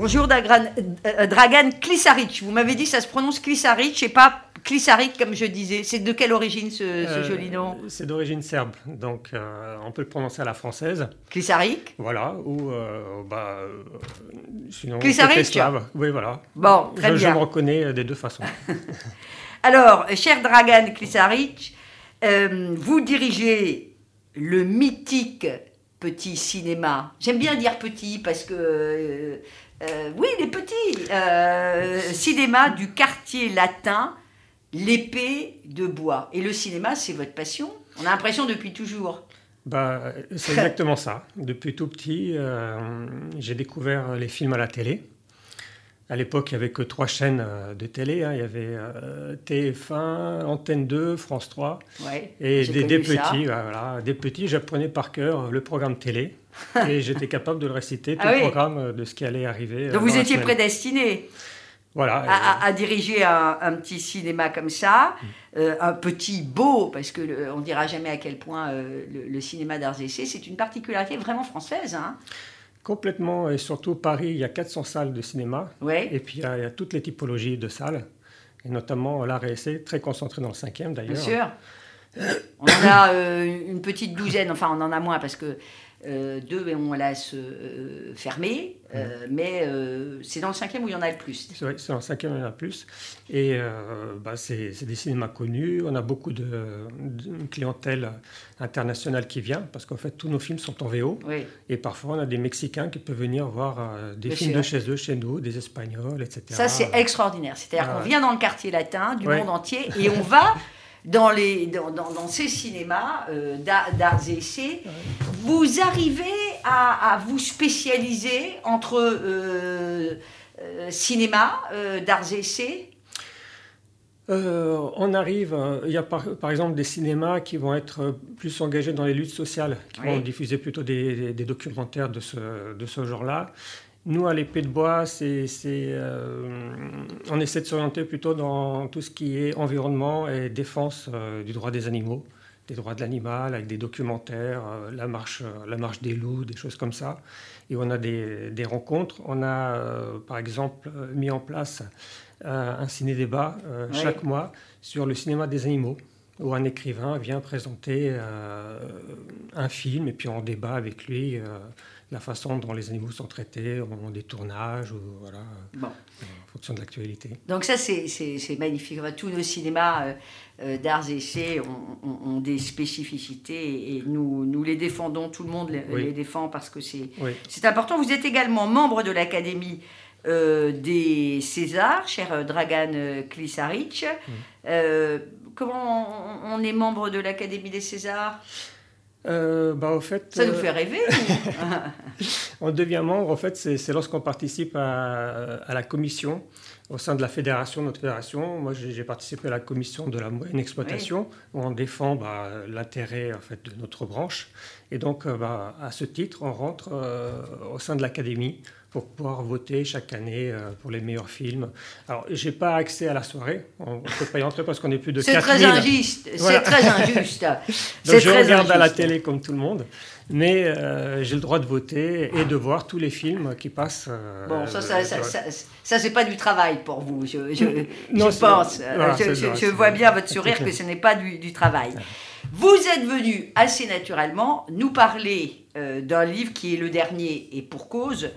Bonjour Dragan, euh, Dragan Klisaric. Vous m'avez dit ça se prononce Klisaric et pas Klisaric comme je disais. C'est de quelle origine ce, Euh, joli nom C'est d'origine serbe, donc euh, on peut le prononcer à la française. Klisaric Voilà, ou euh, bah, sinon Klisaric slave. Oui, voilà. Bon, très je, je bien. me reconnais des deux façons. Alors, cher Dragan Klisaric, vous dirigez le mythique petit cinéma. J'aime bien dire petit parce que, euh, euh, oui, les petits. euh, cinéma du quartier latin, l'épée de bois. Et le cinéma, c'est votre passion On a l'impression depuis toujours. Bah, c'est exactement ça. Depuis tout petit, euh, j'ai découvert les films à la télé. À l'époque, il n'y avait que trois chaînes euh, de télé. hein. Il y avait euh, TF1, Antenne 2, France 3. Ouais, Et des, petits, voilà, des petits, j'apprenais par cœur le programme télé. et j'étais capable de le réciter, tout Ah le oui. programme euh, de ce qui allait arriver. euh, Donc vous étiez prédestiné Voilà. à, diriger un, un petit cinéma comme ça, euh, un petit beau, parce que le- on dira jamais à quel point euh, le, le cinéma d'arts et essais, c'est une particularité vraiment française. Hein Complètement, et surtout Paris, il y a 400 salles de cinéma. ouais. Et puis il y, a, il y a toutes les typologies de salles, et notamment l'art essai, très concentré dans le cinquième d'ailleurs. Bien sûr. On en a euh, une petite douzaine, enfin on en a moins parce que euh, deux on laisse euh, fermer, euh, mais euh, c'est dans le cinquième où il y en a le plus. C'est vrai, c'est dans le cinquième, il y en a plus. Et euh, bah, c'est des cinémas connus. On a beaucoup de, de clientèle internationale qui vient, parce qu'en fait, tous nos films sont en VO. Oui. Et parfois, on a des Mexicains qui peuvent venir voir des Bien films sûr. de chez eux, chez nous, des Espagnols, etc. Ça, c'est extraordinaire. C'est-à-dire Ah qu'on vient dans le quartier latin du Ouais. monde entier et on va dans, les, dans, dans- dans ces cinémas euh, d'ar- d'arts et essais. Vous arrivez à, à vous spécialiser entre euh, euh, cinéma, euh, d'arts et essais? On arrive, il y a par, par exemple des cinémas qui vont être plus engagés dans les luttes sociales, qui Oui. vont diffuser plutôt des, des- des documentaires de ce, de ce genre-là. Nous, à l'épée de bois, c'est, euh, on essaie de s'orienter plutôt dans tout ce qui est environnement et défense euh, du droit des animaux, des droits de l'animal, avec des documentaires, euh, la, marche, la marche des loups, des choses comme ça. Et on a des, des rencontres. On a, par exemple, mis en place un ciné-débat Oui. chaque mois sur le cinéma des animaux, où un écrivain vient présenter un film et puis on débat avec lui la façon dont les animaux sont traités au moment des tournages, ou voilà, Bon. en fonction de l'actualité. Donc ça, c'est- magnifique. Enfin, tous nos cinémas euh, euh, d'arts et essais ont, ont- ont des spécificités et nous, nous les défendons, tout le monde les, Oui. les défend parce que c'est Oui. important. Vous êtes également membre de l'Académie euh, des Césars, cher Dragan Klisaric. Mm. Euh, comment on, on est membre de l'Académie des Césars? Euh, bah, au fait, Ça nous euh, fait rêver. On devient membre, en fait, c'est lorsqu'on participe à, à la commission au sein de la fédération, notre fédération. Moi, j'ai participé à la commission de la moyenne exploitation, où on défend bah, l'intérêt en fait, de notre branche. Et donc, euh, bah, à ce titre, on rentre euh, au sein de l'académie pour pouvoir voter chaque année euh, pour les meilleurs films. Alors, j'ai pas accès à la soirée, on ne peut pas y entrer parce qu'on est plus de C'est 4000. très injuste. Voilà. C'est très injuste. Donc C'est je très regarde à la télé comme tout le monde, mais euh, j'ai le droit de voter et de voir tous les films qui passent. euh, Bon, ça, ça, ça, ça, c'est pas du travail pour vous, je, je, Non, je c'est- pense. voilà, je, c'est c'est vois bien votre sourire que ce n'est pas du, du travail. Vous êtes venu assez naturellement nous parler euh, d'un livre qui est le dernier et pour cause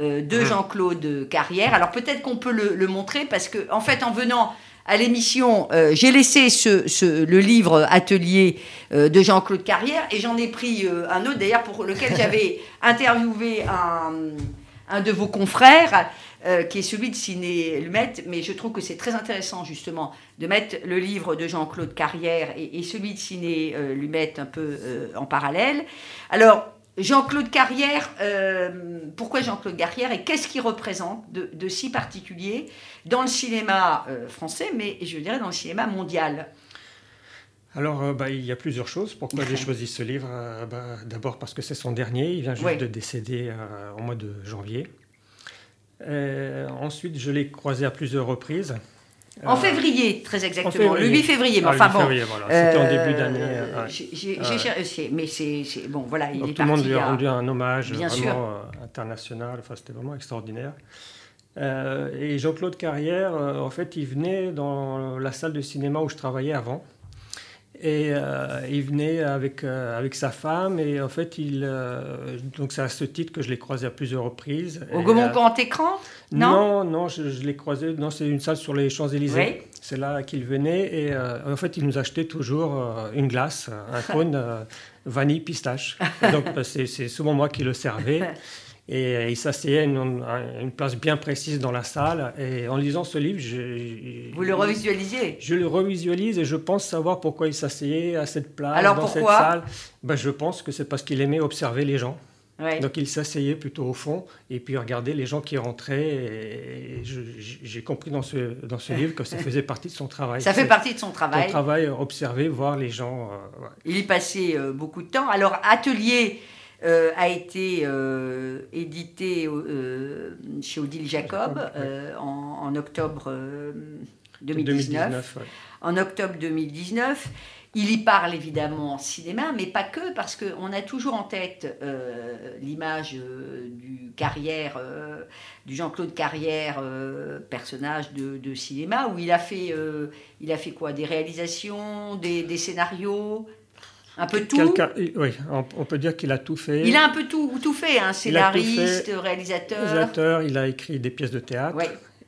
euh, de Mmh. Jean-Claude Carrière. Alors peut-être qu'on peut le, le montrer parce que en fait en venant à l'émission, euh, j'ai laissé ce, ce- le livre atelier euh, de Jean-Claude Carrière et j'en ai pris euh, un autre d'ailleurs pour lequel j'avais interviewé un, un de vos confrères qui est celui de Ciné Lumet, mais je trouve que c'est très intéressant justement de mettre le livre de Jean-Claude Carrière et, et celui de Ciné Lumet un peu en parallèle. Alors, Jean-Claude Carrière, euh, pourquoi Jean-Claude Carrière et qu'est-ce qu'il représente de, de si particulier dans le cinéma euh, français, mais je dirais dans le cinéma mondial? Alors, euh, bah, il y a plusieurs choses. Pourquoi j'ai choisi ce livre bah, D'abord parce que c'est son dernier. Il vient juste de décéder au mois de janvier. Ensuite, je l'ai croisé à plusieurs reprises. En février, très exactement. Le 8 février. Mais ah, enfin bon. C'était en début d'année. J'ai mais c'est bon, voilà, il est Tout le monde lui a rendu un hommage vraiment international. Enfin, c'était vraiment extraordinaire. et Jean-Claude Carrière, en fait, il venait dans la salle de cinéma où je travaillais avant. Et euh, il venait avec, euh, avec sa femme et en fait, il, euh, donc c'est à ce titre que je l'ai croisé à plusieurs reprises. Au Gaumont Grand Écran Non, non, non je, l'ai croisé, non, c'est une salle sur les Champs-Élysées. C'est là qu'il venait et en fait, il nous achetait toujours une glace, un cône vanille pistache. donc c'est souvent moi qui le servais. Et il s'asseyait à une, place bien précise dans la salle. Et en lisant ce livre, je, vous le revisualisez Je le revisualise et je pense savoir pourquoi il s'asseyait à cette place, dans cette salle. Ben, je pense que c'est parce qu'il aimait observer les gens. Donc il s'asseyait plutôt au fond et puis regardait les gens qui rentraient. Et j'ai compris dans ce, dans ce livre que ça faisait partie de son travail. Ça fait partie de son travail. Son travail, observer, voir les gens. Euh, il y passait euh, beaucoup de temps. Alors, atelier euh, a été euh, édité euh, chez Odile Jacob en, octobre 2019. En octobre 2019. Il y parle évidemment en cinéma, mais pas que, parce qu'on a toujours en tête l'image du carrière, du Jean-Claude Carrière, personnage de, cinéma, où il a fait, il a fait quoi? Des réalisations, des scénarios, un peu tout. Oui, on, peut dire qu'il a tout fait. Il a un peu tout, tout fait, hein, scénariste, réalisateur. Réalisateur, il a écrit des pièces de théâtre. Oui.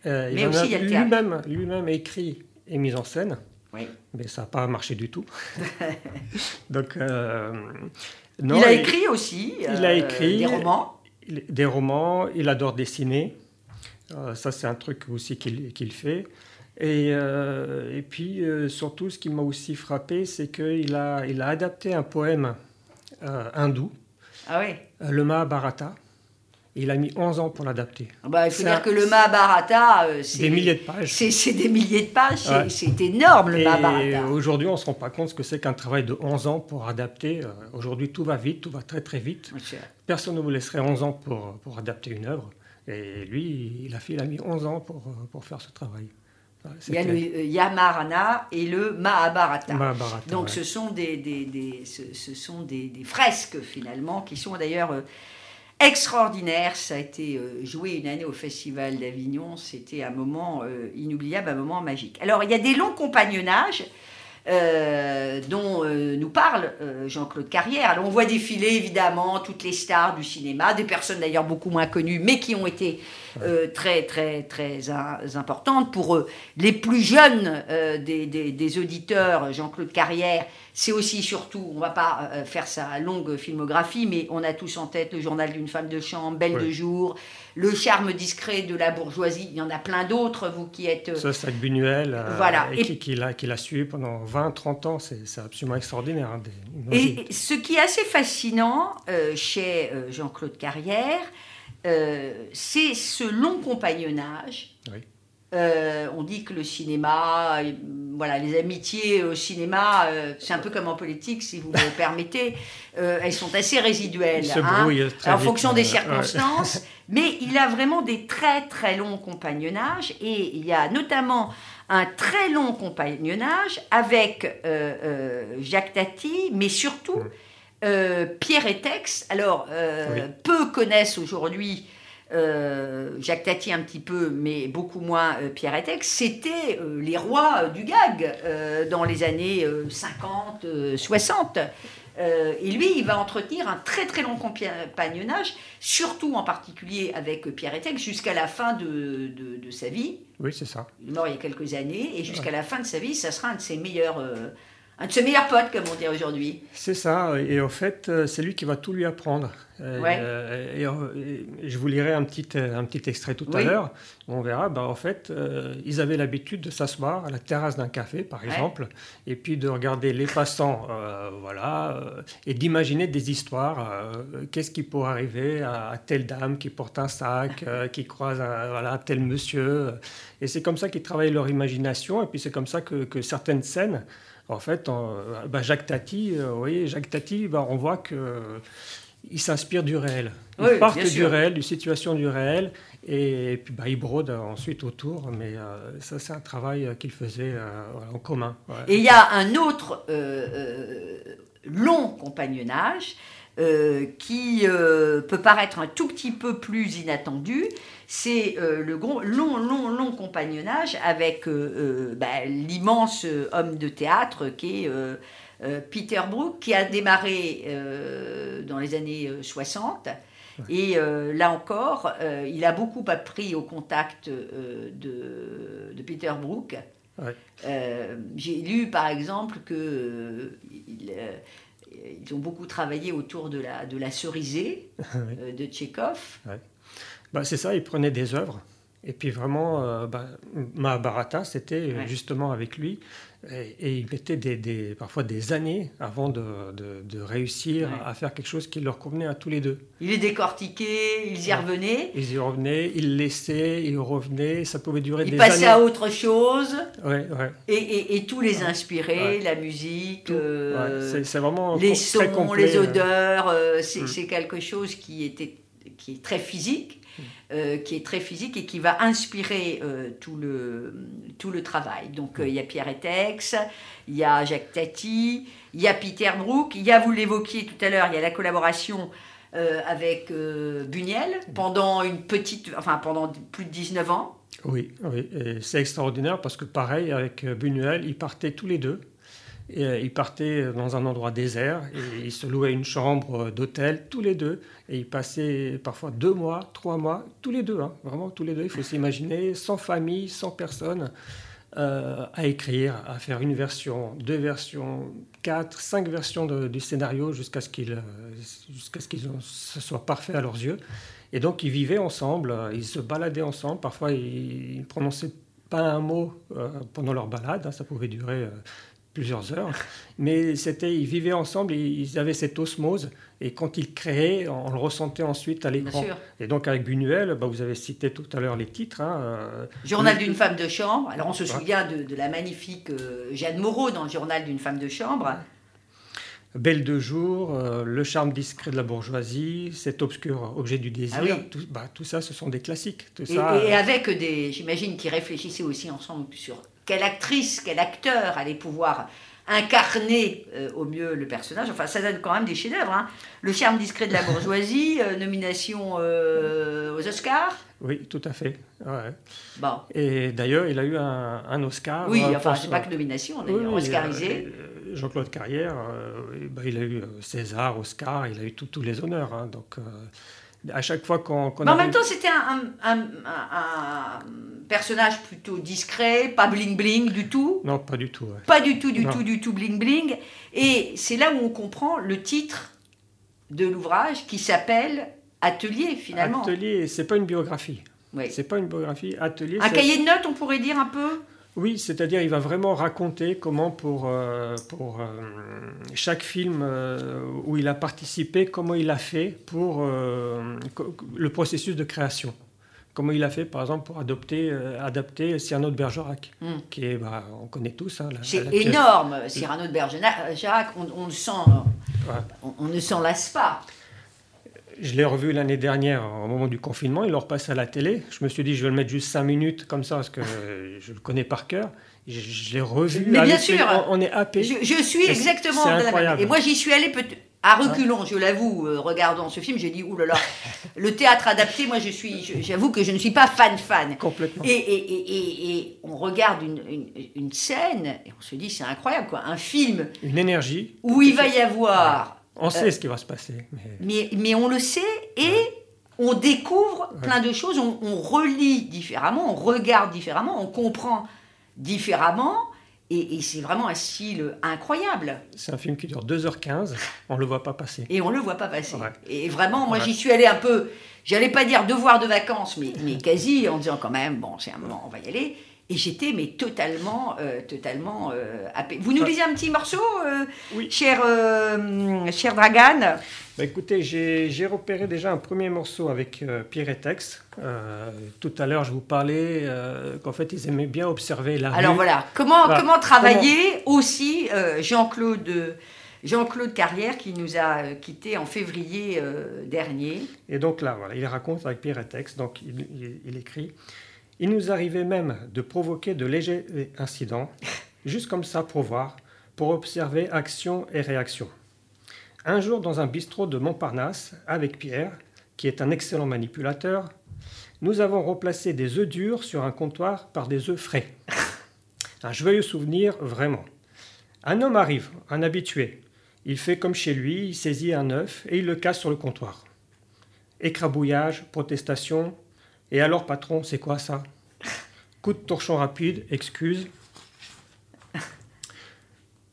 Euh, mais aussi il y a le théâtre. Lui-même, lui-même écrit et mis en scène. Oui. Mais ça n'a pas marché du tout. Donc, euh, non, il a écrit aussi. Il a euh, écrit des romans. Des romans. Il adore dessiner. ça, c'est un truc aussi qu'il fait. Et, euh, et puis, euh, surtout, ce qui m'a aussi frappé, c'est qu'il a, il a adapté un poème euh, hindou, ah oui. le Mahabharata. Il a mis 11 ans pour l'adapter. Ah bah, il faut dire que le Mahabharata, c'est des milliers de pages. C'est des milliers de pages, c'est énorme le et Mahabharata. Aujourd'hui, on ne se rend pas compte ce que c'est qu'un travail de 11 ans pour adapter. Aujourd'hui, tout va vite, tout va très très vite. Personne ne vous laisserait 11 ans pour, pour adapter une œuvre. Et lui, il a, fait, il a mis 11 ans pour, pour faire ce travail. Il y a le euh, Yamarana et le Mahabharata. Donc ce sont, des, des, des ce, sont des, fresques finalement qui sont d'ailleurs euh, extraordinaires. Ça a été euh, joué une année au Festival d'Avignon. C'était un moment inoubliable, un moment magique. Alors il y a des longs compagnonnages. Dont nous parle Jean-Claude Carrière. Alors on voit défiler évidemment toutes les stars du cinéma, des personnes d'ailleurs beaucoup moins connues, mais qui ont été euh, très, très, très importante. Pour eux, les plus jeunes euh, des, des, auditeurs, Jean-Claude Carrière, c'est aussi surtout, on va pas euh, faire sa longue filmographie, mais on a tous en tête le journal d'une femme de chambre, Belle de jour, le charme discret de la bourgeoisie. Il y en a plein d'autres, vous qui êtes. Ça, c'est Buñuel, voilà. et, qui, qui l'a suivi pendant 20-30 ans, c'est absolument extraordinaire. Hein, et ce qui est assez fascinant chez Jean-Claude Carrière, euh, c'est ce long compagnonnage. Euh, on dit que le cinéma, euh, voilà, les amitiés au cinéma, c'est un peu comme en politique, si vous me permettez, elles sont assez résiduelles, hein, en fonction des circonstances. Mais il a vraiment des très très longs compagnonnages. Et il y a notamment un très long compagnonnage avec Jacques Tati, mais surtout euh, Pierre et Tex, alors euh, peu connaissent aujourd'hui euh, Jacques Tati un petit peu, mais beaucoup moins Pierre et Tex, c'était les rois du gag dans les années 50, 60. et lui, il va entretenir un très très long compagnonnage, surtout en particulier avec Pierre et Tex, jusqu'à la fin de, de, sa vie. Oui, c'est ça. Il est mort il y a quelques années, et jusqu'à la fin de sa vie, ça sera un de ses meilleurs un de ses meilleurs potes, comme on dit aujourd'hui. C'est ça, et en fait, euh, c'est lui qui va tout lui apprendre. Euh, euh, et, je vous lirai un petit, un petit extrait tout à l'heure. On verra, bah, en fait, ils avaient l'habitude de s'asseoir à la terrasse d'un café, par exemple, et puis de regarder les passants, voilà, et d'imaginer des histoires. Qu'est-ce qui pourrait arriver à, telle dame qui porte un sac, qui croise voilà, tel monsieur. Et c'est comme ça qu'ils travaillent leur imagination, et puis c'est comme ça que, que certaines scènes en fait, bah, Jacques Tati, euh, vous voyez, Jacques Tati, bah, on voit que il s'inspire du réel. Il part du réel, d'une situation du réel, Et, puis bah, il brode ensuite autour, mais ça c'est un travail qu'il faisait en commun. Et il y a un autre long compagnonnage euh, qui euh, peut paraître un tout petit peu plus inattendu, c'est euh, le long, long, long compagnonnage avec bah, l'immense homme de théâtre qui est Peter Brook, qui a démarré dans les années 60. Et là encore, il a beaucoup appris au contact de, de, Peter Brook. J'ai lu par exemple que il, ils ont beaucoup travaillé autour de la, de la cerisée euh, de Tchékov. Bah, c'est ça, ils prenaient des œuvres. Et puis vraiment, euh, bah, Mahabharata, c'était justement avec lui. Et, il mettait des, parfois des années avant de, de, réussir à faire quelque chose qui leur convenait à tous les deux. Il les décortiquait, ils y revenaient. Ils y revenaient, ils laissaient, ils revenaient, ça pouvait durer des années. Ils passaient à autre chose. Ouais, ouais. Et, et, et, tout les inspirait, la musique, euh, c'est vraiment les sons, les odeurs. Euh, mm. c'est quelque chose qui, était, qui est très physique euh, qui est très physique et qui va inspirer euh, tout, le, tout le travail. Donc euh, il y a Pierre Etex, il y a Jacques Tati, il y a Peter Brook, il y a, vous l'évoquiez tout à l'heure, il y a la collaboration avec Buniel pendant une petite, enfin pendant plus de 19 ans. Oui, oui. c'est extraordinaire parce que pareil, avec Buñuel, ils partaient tous les deux. Euh, ils partaient dans un endroit désert et ils se louaient une chambre d'hôtel tous les deux. Et ils passaient parfois deux mois, trois mois, tous les deux, hein, vraiment tous les deux. Il faut s'imaginer, sans famille, sans personne, euh, à écrire, à faire une version, deux versions, quatre, cinq versions du scénario jusqu'à ce qu'il euh, jusqu'à ce qu'ils soit parfait à leurs yeux. Et donc ils vivaient ensemble, ils se baladaient ensemble. Parfois ils, ne prononçaient pas un mot pendant leur balade, hein, ça pouvait durer plusieurs heures. Mais c'était, ils vivaient ensemble, ils avaient cette osmose. Et quand ils créaient, on le ressentait ensuite à l'écran. Et donc avec Buñuel, bah, vous avez cité tout à l'heure les titres. Hein, euh, journal d'une femme de chambre. Alors on se souvient de, la magnifique euh, Jeanne Moreau dans le Journal d'une femme de chambre. Belle de jour, euh, Le charme discret de la bourgeoisie, Cet obscur objet du désir, ah tout, bah, tout, ça, ce sont des classiques. Tout et, ça, et, avec des, j'imagine, qui réfléchissaient aussi ensemble sur quelle actrice, quel acteur allait pouvoir incarner euh, au mieux le personnage. Enfin, ça donne quand même des chefs-d'œuvre. Hein. Le charme discret de la bourgeoisie, euh, nomination euh, aux Oscars. Oui, tout à fait. Bon. Et d'ailleurs, il a eu un, Oscar. Oui, enfin, c'est pas que nomination, d'ailleurs, Oscarisé. Jean-Claude Carrière, bah, il a eu César, Oscar, il a eu tous les honneurs. Hein, donc à chaque fois qu'on. Mais en même temps, c'était un, un, personnage plutôt discret, pas bling bling du tout. Non, pas du tout. Pas du tout, du tout, du tout bling bling. Et c'est là où on comprend le titre de l'ouvrage qui s'appelle Atelier finalement. Atelier, c'est pas une biographie. Oui. C'est pas une biographie. Atelier. Un cahier de notes, on pourrait dire un peu? Oui, c'est-à-dire il va vraiment raconter comment pour, euh, pour euh, chaque film euh, où il a participé, comment il a fait pour le processus de création. Comment il a fait, par exemple, pour adopter, adapter Cyrano de Bergerac, hmm. qui est, bah, on connaît tous. Hein, C'est énorme, Cyrano de Bergerac, on, on le sent, on, ne s'en lasse pas je l'ai revu l'année dernière au moment du confinement, il leur passe à la télé. Je me suis dit, je vais le mettre juste 5 minutes comme ça parce que je le connais par cœur. Je, l'ai revu. Mais bien sûr, on, est happé. Je, suis exactement de la même. Et moi, j'y suis allé à reculons, je l'avoue, euh, regardant ce film, j'ai dit, oulala, le théâtre adapté, moi je suis, j'avoue que je ne suis pas fan-fan. Complètement. Et, et, et, et, on regarde une, une, scène, et on se dit, c'est incroyable, quoi, un film. Une énergie. Où il va y avoir on sait euh, ce qui va se passer. Mais, mais, on le sait et on découvre plein de choses, on, relit différemment, on regarde différemment, on comprend différemment. Et, c'est vraiment un style incroyable. C'est un film qui dure 2h15, on ne le voit pas passer. Et on ne le voit pas passer. Et vraiment, moi j'y suis allée un peu, j'allais pas dire devoir de vacances, mais, mais quasi en disant quand même, bon, c'est un moment, on va y aller. Et j'étais mais totalement, euh, totalement euh, Vous nous lisez un petit morceau, euh, oui. cher, euh, cher Dragan? Bah, Écoutez, j'ai repéré déjà un premier morceau avec Pierre et Tex. tout à l'heure, je vous parlais qu'en fait, ils aimaient bien observer la Alors voilà, comment, comment travailler aussi Jean-Claude Jean-Claude Carrière qui nous a quittés en février dernier? Et donc là, voilà, il raconte avec Pierre Etex, donc il, écrit Il nous arrivait même de provoquer de légers incidents, juste comme ça pour voir, pour observer action et réaction. Un jour, dans un bistrot de Montparnasse, avec Pierre, qui est un excellent manipulateur, nous avons replacé des œufs durs sur un comptoir par des œufs frais. Un joyeux souvenir, vraiment. Un homme arrive, un habitué. Il fait comme chez lui, il saisit un œuf et il le casse sur le comptoir. Écrabouillage, protestation. Et alors, patron, c'est quoi ça? Coup de torchon rapide, excuse.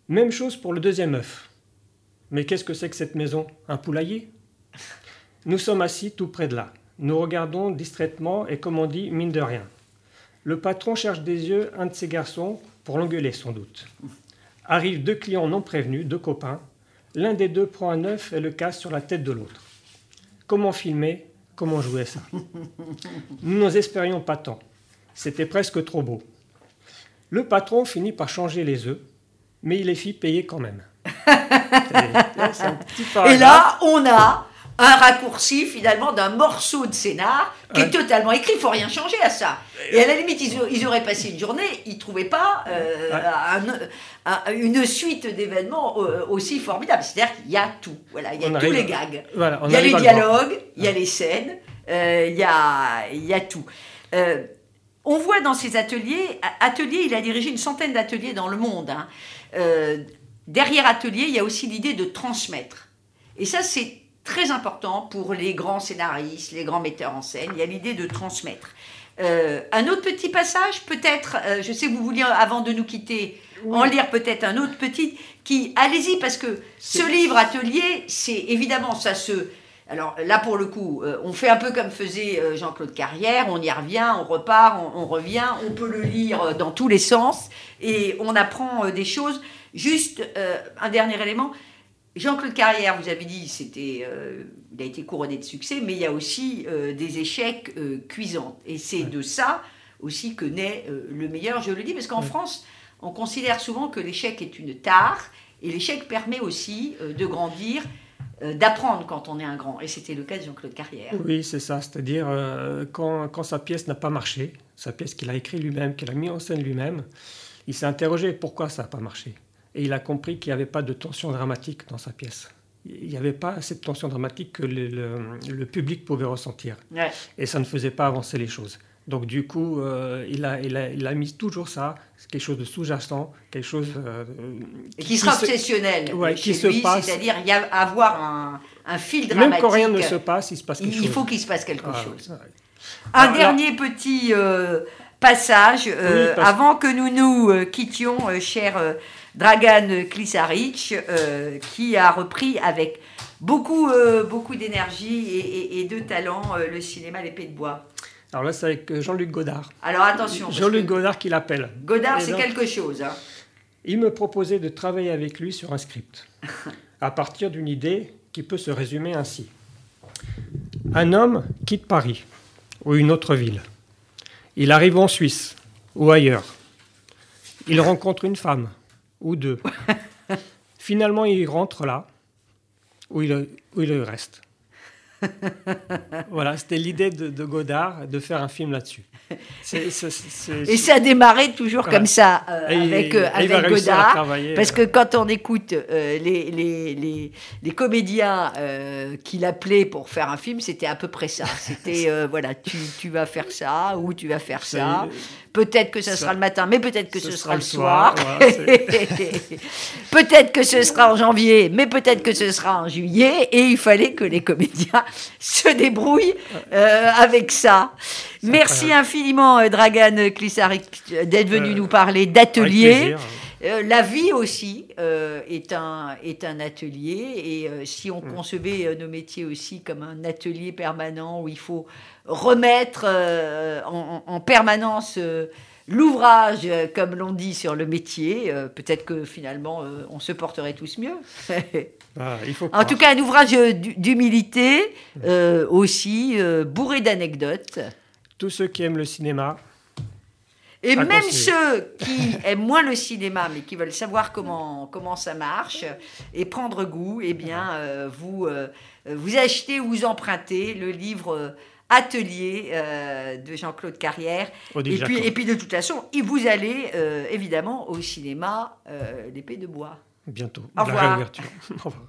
Même chose pour le deuxième œuf. Mais qu'est-ce que c'est que cette maison? Un poulailler? Nous sommes assis tout près de là. Nous regardons distraitement et comme on dit, mine de rien. Le patron cherche des yeux un de ses garçons pour l'engueuler sans doute. Arrivent deux clients non prévenus, deux copains. L'un des deux prend un œuf et le casse sur la tête de l'autre. Comment filmer? Comment jouer ça Nous n'en espérions pas tant. C'était presque trop beau. Le patron finit par changer les œufs, mais il les fit payer quand même. et là, on a un raccourci finalement d'un morceau de scénar qui est totalement écrit. Il faut rien changer à ça. Et à la limite, ils, auraient passé une journée, ils ne trouvaient pas euh, une suite d'événements euh, aussi formidable. C'est-à-dire qu'il y a tout. Voilà, il y a tous les gags. il y a les dialogues, il y a les scènes, euh, il, y a, il y a tout. on voit dans ces ateliers, ateliers, il a dirigé une centaine d'ateliers dans le monde. Hein. derrière atelier, il y a aussi l'idée de transmettre. Et ça, c'est très important pour les grands scénaristes, les grands metteurs en scène. Il y a l'idée de transmettre. Euh, un autre petit passage, peut-être, euh, je sais que vous vouliez, avant de nous quitter, en lire peut-être un autre petit, qui, allez-y, parce que ce livre atelier, c'est évidemment, ça se... Alors là, pour le coup, euh, on fait un peu comme faisait Jean-Claude Carrière, on y revient, on repart, on, on, revient, on peut le lire dans tous les sens, et on apprend des choses. Juste un dernier élément, Jean-Claude Carrière, vous avez dit, c'était, euh, il a été couronné de succès, mais il y a aussi euh, des échecs euh, cuisants. Et c'est de ça aussi que naît le meilleur, je le dis, parce qu'en France, on considère souvent que l'échec est une tare, et l'échec permet aussi de grandir, d'apprendre quand on est un grand. Et c'était le cas de Jean-Claude Carrière. Oui, c'est ça. C'est-à-dire, quand, quand, sa pièce n'a pas marché, sa pièce qu'il a écrite lui-même, qu'il a mis en scène lui-même, il s'est interrogé pourquoi ça n'a pas marché? Et il a compris qu'il n'y avait pas de tension dramatique dans sa pièce. Il n'y avait pas cette tension dramatique que le, public pouvait ressentir. Et ça ne faisait pas avancer les choses. Donc du coup, euh, il, a, il, a, il, a, mis toujours ça, quelque chose de sous-jacent, quelque chose... Euh, qui, sera obsessionnel qui se passe. C'est-à-dire avoir un, un, fil dramatique. Même quand rien ne se passe, il se passe quelque il, chose. Il faut qu'il se passe quelque chose. Un dernier petit euh, passage, avant que nous nous quittions, cher Dragan Klisaric, euh, qui a repris avec beaucoup, euh, beaucoup d'énergie et, de talent euh, le cinéma L'épée de bois. Alors là, c'est avec Jean-Luc Godard. Alors attention. Jean-Luc Godard qui l'appelle. Godard, c'est quelque chose. Hein. Il me proposait de travailler avec lui sur un script, à partir d'une idée qui peut se résumer ainsi. Un homme quitte Paris ou une autre ville. Il arrive en Suisse ou ailleurs. Il rencontre une femme ou deux. Finalement, il rentre là, où il, où il reste. voilà, c'était l'idée de, Godard de faire un film là-dessus. Et ça a démarré toujours comme ça euh, avec, euh, avec Godard. Parce que euh. quand on écoute les, les, les, comédiens qu'il appelait pour faire un film, c'était à peu près ça. C'était voilà, tu, tu, vas faire ça ou tu vas faire ça. Peut-être que ce sera le matin, mais peut-être que ce, sera, le soir. peut-être que ce sera en janvier, mais peut-être que ce sera en juillet. Et il fallait que les comédiens se débrouillent euh, avec ça. Merci infiniment, euh, Dragan Klisarik, d'être venu euh, nous parler d'atelier. la vie aussi est, un, est un atelier et si on mm. concevait nos métiers aussi comme un atelier permanent où il faut remettre euh, en, permanence euh, l'ouvrage, euh, comme l'on dit sur le métier. Peut-être que finalement, on se porterait tous mieux. Ah, en tout cas, un ouvrage d'humilité, aussi bourré d'anecdotes. Tous ceux qui aiment le cinéma. Et même conseiller. ceux qui aiment moins le cinéma, mais qui veulent savoir comment, comment ça marche et prendre goût, eh bien, euh, vous, euh, vous achetez ou vous empruntez le livre euh, Atelier euh, de Jean-Claude Carrière. Et puis, Jacob. et puis, de toute façon, vous allez euh, évidemment au cinéma euh, L'épée de bois. Bientôt. Au la revoir. réouverture. Au revoir.